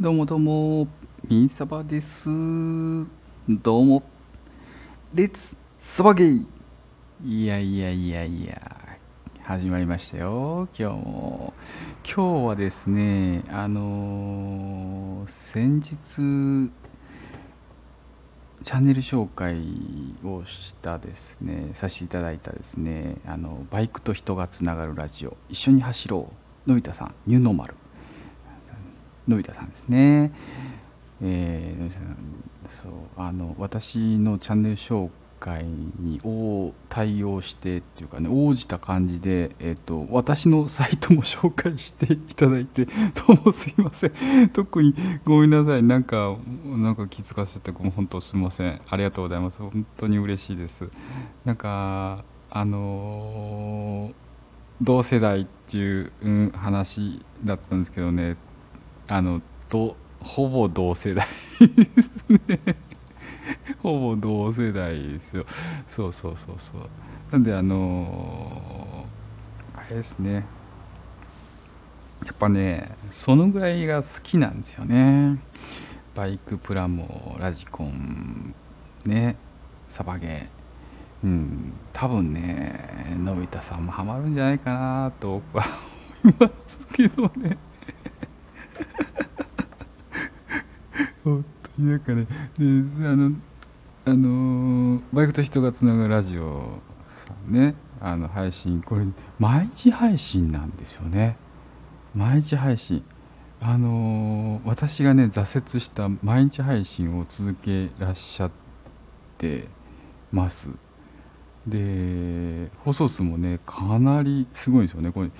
どうもどうも、ミンサバです。どうも、レッツサバゲイいやいやいやいや、始まりましたよ、今日も。今日はですね、あのー先日、チャンネル紹介をしたですね、させていただいたですね、あの、バイクと人がつながるラジオ、一緒に走ろう、のび太さん、ニューノーマル。のび太さんですね。えーのび太さんそうあの私のチャンネル紹介に応対応してっていうかね応じた感じで、えー、と私のサイトも紹介していただいて どうもすいません。特にごめんなさい。なんかなんか気づかせて本当すみません。ありがとうございます。本当に嬉しいです。なんかあのー同世代っていう、うん、話だったんですけどね。あのどほぼ同世代ですね。ほぼ同世代ですよ。そうそうそうそう。なんであのーあれですね。やっぱねそのぐらいが好きなんですよね。バイクプラモラジコンねサバゲー。うん。多分ねのび太さんもハマるんじゃないかなと僕は思いますけどね本当になんかねであのあのーバイクと人がつながるラジオさんねあの配信これ毎日配信なんですよね。毎日配信。あの私がね挫折した毎日配信を続けらっしゃってます。で放送数もねかなりすごいんですよね。これ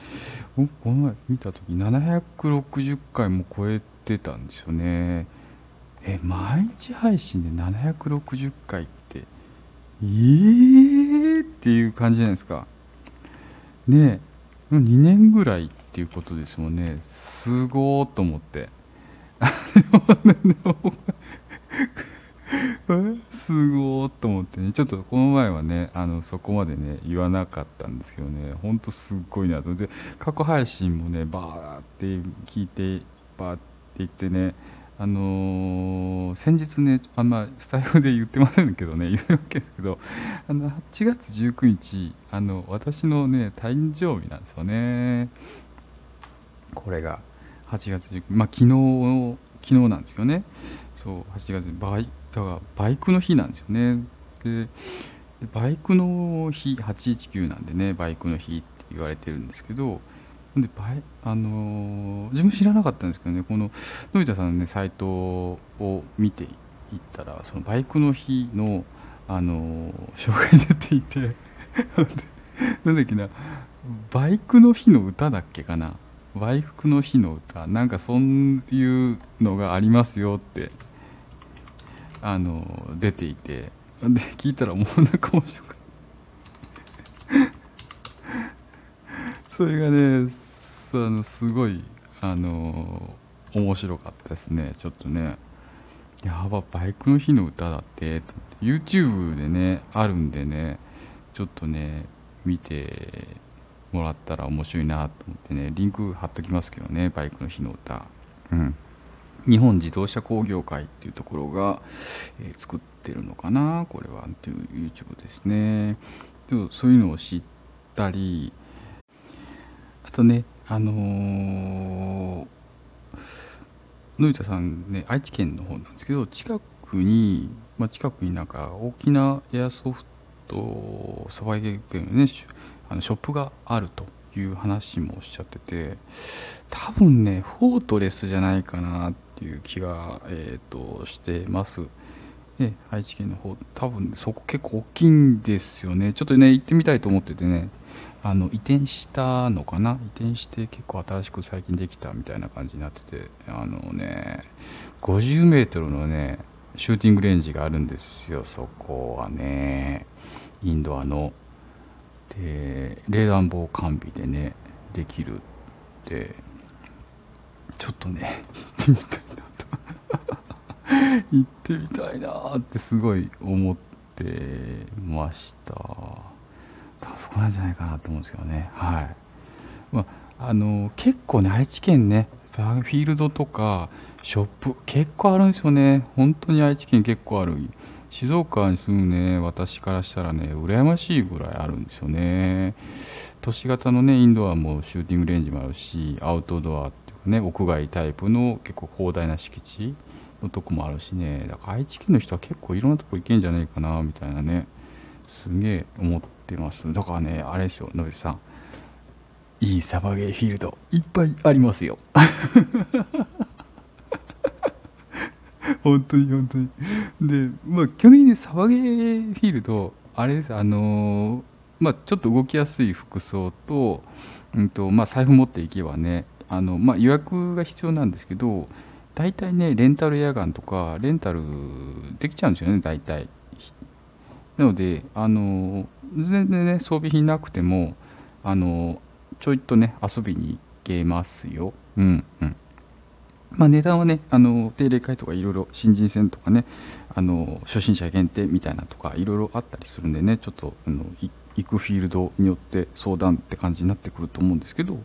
この前見た時760回も超えてたんですよね。え毎日配信で760回ってえーっていう感じじゃないですか。ねえ2年ぐらいっていうことですもんね。すごーと思って。すごーっと思ってね。ちょっとこの前はねあのそこまでね言わなかったんですけどね。ほんとすっごいなと。思って過去配信もねバーって聞いてバーって言ってねあのー先日ねあんまスタイフで言ってませんけどね言うわけですけどあの8月19日あの私のね誕生日なんですよね。これが8月19日まあ昨日昨日なんですよね。そう8月バイだからバイクの日なんですよね。でバイクの日819なんでねバイクの日って言われてるんですけどであの自分知らなかったんですけどねこののび太さんのねサイトを見ていったらそのバイクの日のあの紹介出ていて なんだっけなバイクの日の歌だっけかなバイクの日の歌なんかそういうのがありますよってあの出ていてで聞いたらもうなんか面白かったそれがねあのすごいあの面白かったですね。ちょっとね。やばバイクの日の歌だって。YouTube でねあるんでねちょっとね見てもらったら面白いなと思ってね。リンク貼っときますけどねバイクの日の歌。うん。日本自動車工業会っていうところが、えー作ってるのかなこれは。っていう YouTube ですね。でもそういうのを知ったりあとねあのーのび太さんね愛知県の方なんですけど近くに、まあ、近くになんか大きなエアソフトサバイゲームのねシあのショップがあるという話もおっしゃってて多分ねフォートレスじゃないかなっていう気が、えー、としてます。ね愛知県の方多分そこ結構大きいんですよね。ちょっとね行ってみたいと思っててね。あの移転したのかな？移転して結構新しく最近できたみたいな感じになっててあのね50メートルのねシューティングレンジがあるんですよそこはね。インドアの。で冷暖房完備でねできるって。ちょっとね行ってみたいなと。行ってみたいなってすごい思ってました。なんじゃないかなと思うんですけどね。はい、まあ、あの結構ね愛知県ねフィールドとかショップ結構あるんですよね。本当に愛知県結構ある。静岡に住むね私からしたらね羨ましいぐらいあるんですよね。都市型のねインドアもシューティングレンジもあるしアウトドアっていうかね屋外タイプの結構広大な敷地のとこもあるしね。だから愛知県の人は結構いろんなとこ行けんじゃないかなみたいなねすげえ思ってます。だからねあれですよ野口さん。いいサバゲーフィールドいっぱいありますよ。本当に本当に。でまあ基本的にサバゲーフィールドあれです。あのー、まあちょっと動きやすい服装と,、うんとまあ、財布持っていけばねあの、まあ、予約が必要なんですけど大体ねレンタルエアガンとかレンタルできちゃうんですよね大体。なのであの全然ね装備品なくてもあのちょいとね遊びに行けますよ。うんうん。まあ、値段はね、あの定例会とかいろいろ新人戦とかね、あの初心者限定みたいなとかいろいろあったりするんでね、ちょっとあの行くフィールドによって相談って感じになってくると思うんですけど、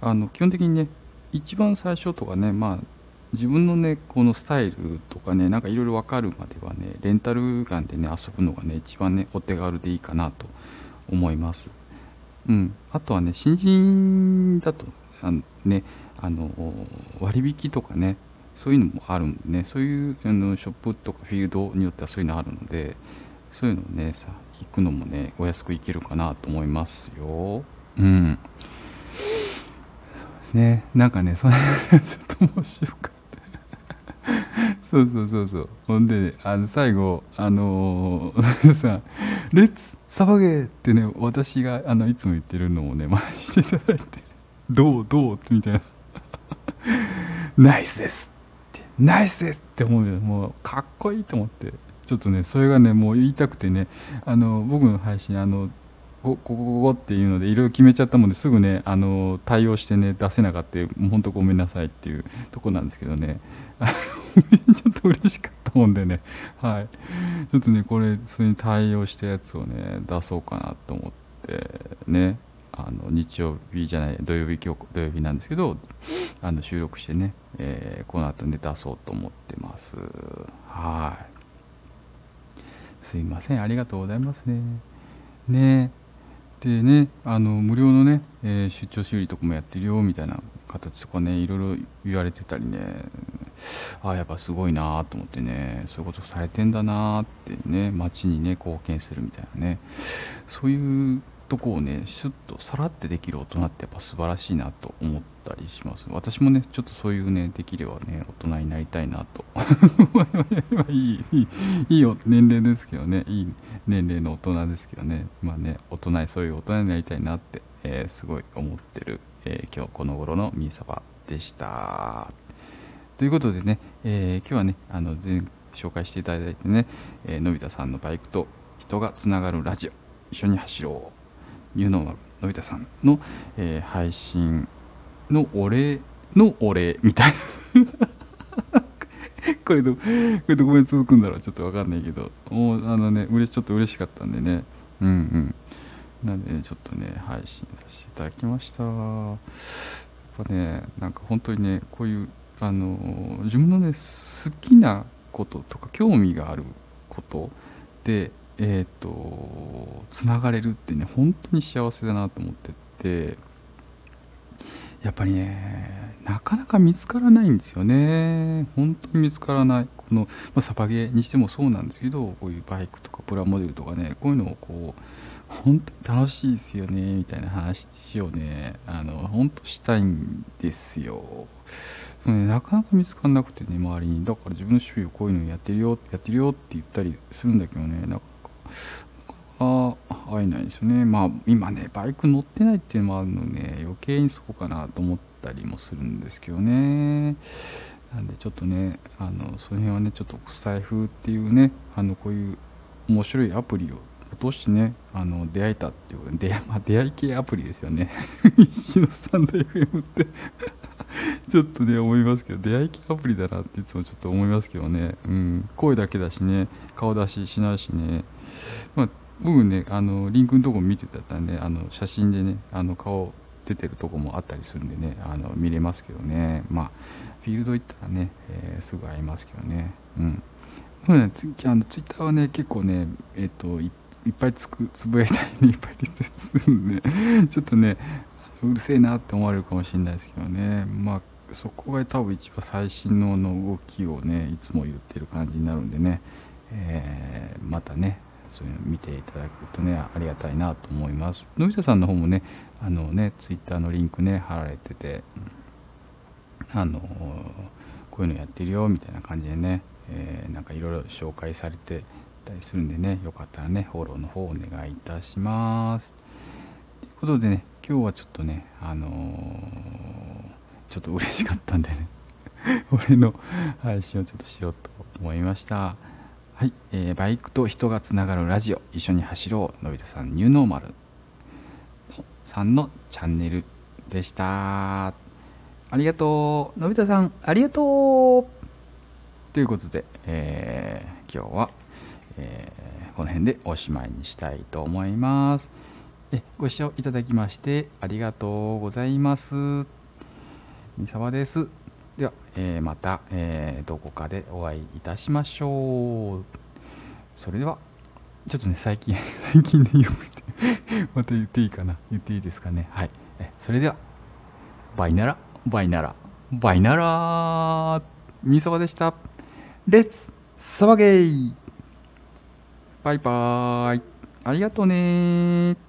あの基本的にね、一番最初とかね、まあ、自分のね、このスタイルとかね、なんかいろいろ分かるまではね、レンタルガンでね、遊ぶのがね、一番ね、お手軽でいいかなと思います。うん。あとはね、新人だと、あのね、あの割引とかねそういうのもあるんでねそういうあのショップとかフィールドによってはそういうのあるのでそういうのをねさ行くのもねお安く行けるかなと思いますようんそうですねなんかねそれ ちょっと面白かったそうそうそうそう。ほんで、ね、あの最後あのー、さ「レッツサバゲー!」ってね私があのいつも言ってるのをね 真似していただいて「どうどう?」みたいな。ナイスですって。ナイスですって思うよ。もうかっこいいと思って。ちょっとねそれがねもう言いたくてね。あの僕の配信あのここここっていうのでいろいろ決めちゃったもんですぐねあの対応してね出せなかった本当ごめんなさいっていうとこなんですけどね。と嬉しかったもんでね。はい。ちょっとねこれそれに対応したやつをね出そうかなと思ってね。あの日曜日じゃない土曜日今日土曜日なんですけどあの収録してね、えー、この後ね出そうと思ってます。はい。すいません。ありがとうございますね。ね。でねあの無料のね、えー、出張修理とかもやってるよみたいな形とかねいろいろ言われてたりね。ああやっぱすごいなと思ってねそういうことされてんだなってね街にね貢献するみたいなね。そういうとこをねシュッとさらってできる大人ってやっぱ素晴らしいなと思ったりします。私もねちょっとそういうねできればね大人になりたいなと。いいいいいい年齢ですけどね。いい年齢の大人ですけどね。まあね大人そういう大人になりたいなって、えー、すごい思ってる、えー、今日この頃のミーサバでした。ということでね、えー、今日はねあの前紹介していただいてね、えのび太さんのバイクと人がつながるラジオ一緒に走ろういうののび太さんの、えー、配信のお礼のお礼みたいな これど、これどこまで続くんだろうちょっとわかんないけど、もうあのね、嬉し、ちょっと嬉しかったんでね。うんうん。なんで、ね、ちょっとね、配信させていただきました。やっぱね、なんか本当にね、こういう、あの、自分のね、好きなこととか、興味があることで、えっ、ー、と、つながれるってね、本当に幸せだなと思ってて、やっぱりね、なかなか見つからないんですよね。本当に見つからない。この、まあ、サバゲーにしてもそうなんですけど、こういうバイクとかプラモデルとかね、こういうのをこう、本当に楽しいですよね、みたいな話をね、あの、本当したいんですよ。ね、なかなか見つからなくてね、周りに。だから自分の趣味をこういうのやってるよ、やってるよって言ったりするんだけどね、なかあ会えないですよね。まあ今ね、バイク乗ってないっていうのもあるので、ね、余計にそうかなと思ったりもするんですけどね。なんでちょっとね、あの、その辺はね、ちょっと国際風っていうね、あの、こういう面白いアプリを落としね、あの、出会えたっていう出, まあ、出会い系アプリですよね。一種のスタンド FM って ちょっとね、思いますけど、出会い系アプリだなっていつもちょっと思いますけどね。うん、声だけだしね、顔出ししないしね。まあ僕ね、あの、リンクのとこ見てたらね、あの、写真でね、あの、顔出てるとこもあったりするんでね、あの見れますけどね、まあ、フィールド行ったらね、えー、すぐ会いますけどね。うん。そうね、ツイあのツイッターはね、結構ね、えっ、ー、と、いっぱいつくつぶやいたり、いっぱいリツイートするんで、ちょっとね、うるせえなって思われるかもしれないですけどね、まあ、そこが多分一番最新のの動きをね、いつも言ってる感じになるんでね、えー、またね、そういうの見ていただくとね、ありがたいなと思います。のび太さんの方もね、あのね、ツイッターのリンクね、貼られてて、あのこういうのやってるよみたいな感じでね、えー、なんかいろいろ紹介されてたりするんでね、よかったらね、フォローの方お願いいたします。ということでね、今日はちょっとね、あのー、ちょっと嬉しかったんでね 俺の配信をちょっとしようと思いました。はい、えー、バイクと人がつながるラジオ、一緒に走ろう、のび太さんニューノーマルさんのチャンネルでした。ありがとう。のび太さん、ありがとう。ということで、えー、今日は、えー、この辺でおしまいにしたいと思います。えご視聴いただきましてありがとうございます。三沢です。では、えー、また、えーどこかでお会いいたしましょう。それでは、ちょっとね、最近、最近でよくて また言っていいかな言っていいですかね。はい。えそれでは、バイナラ。バイナラ。バイナラみそばでした。レッツサバゲーバイバーイ。ありがとうね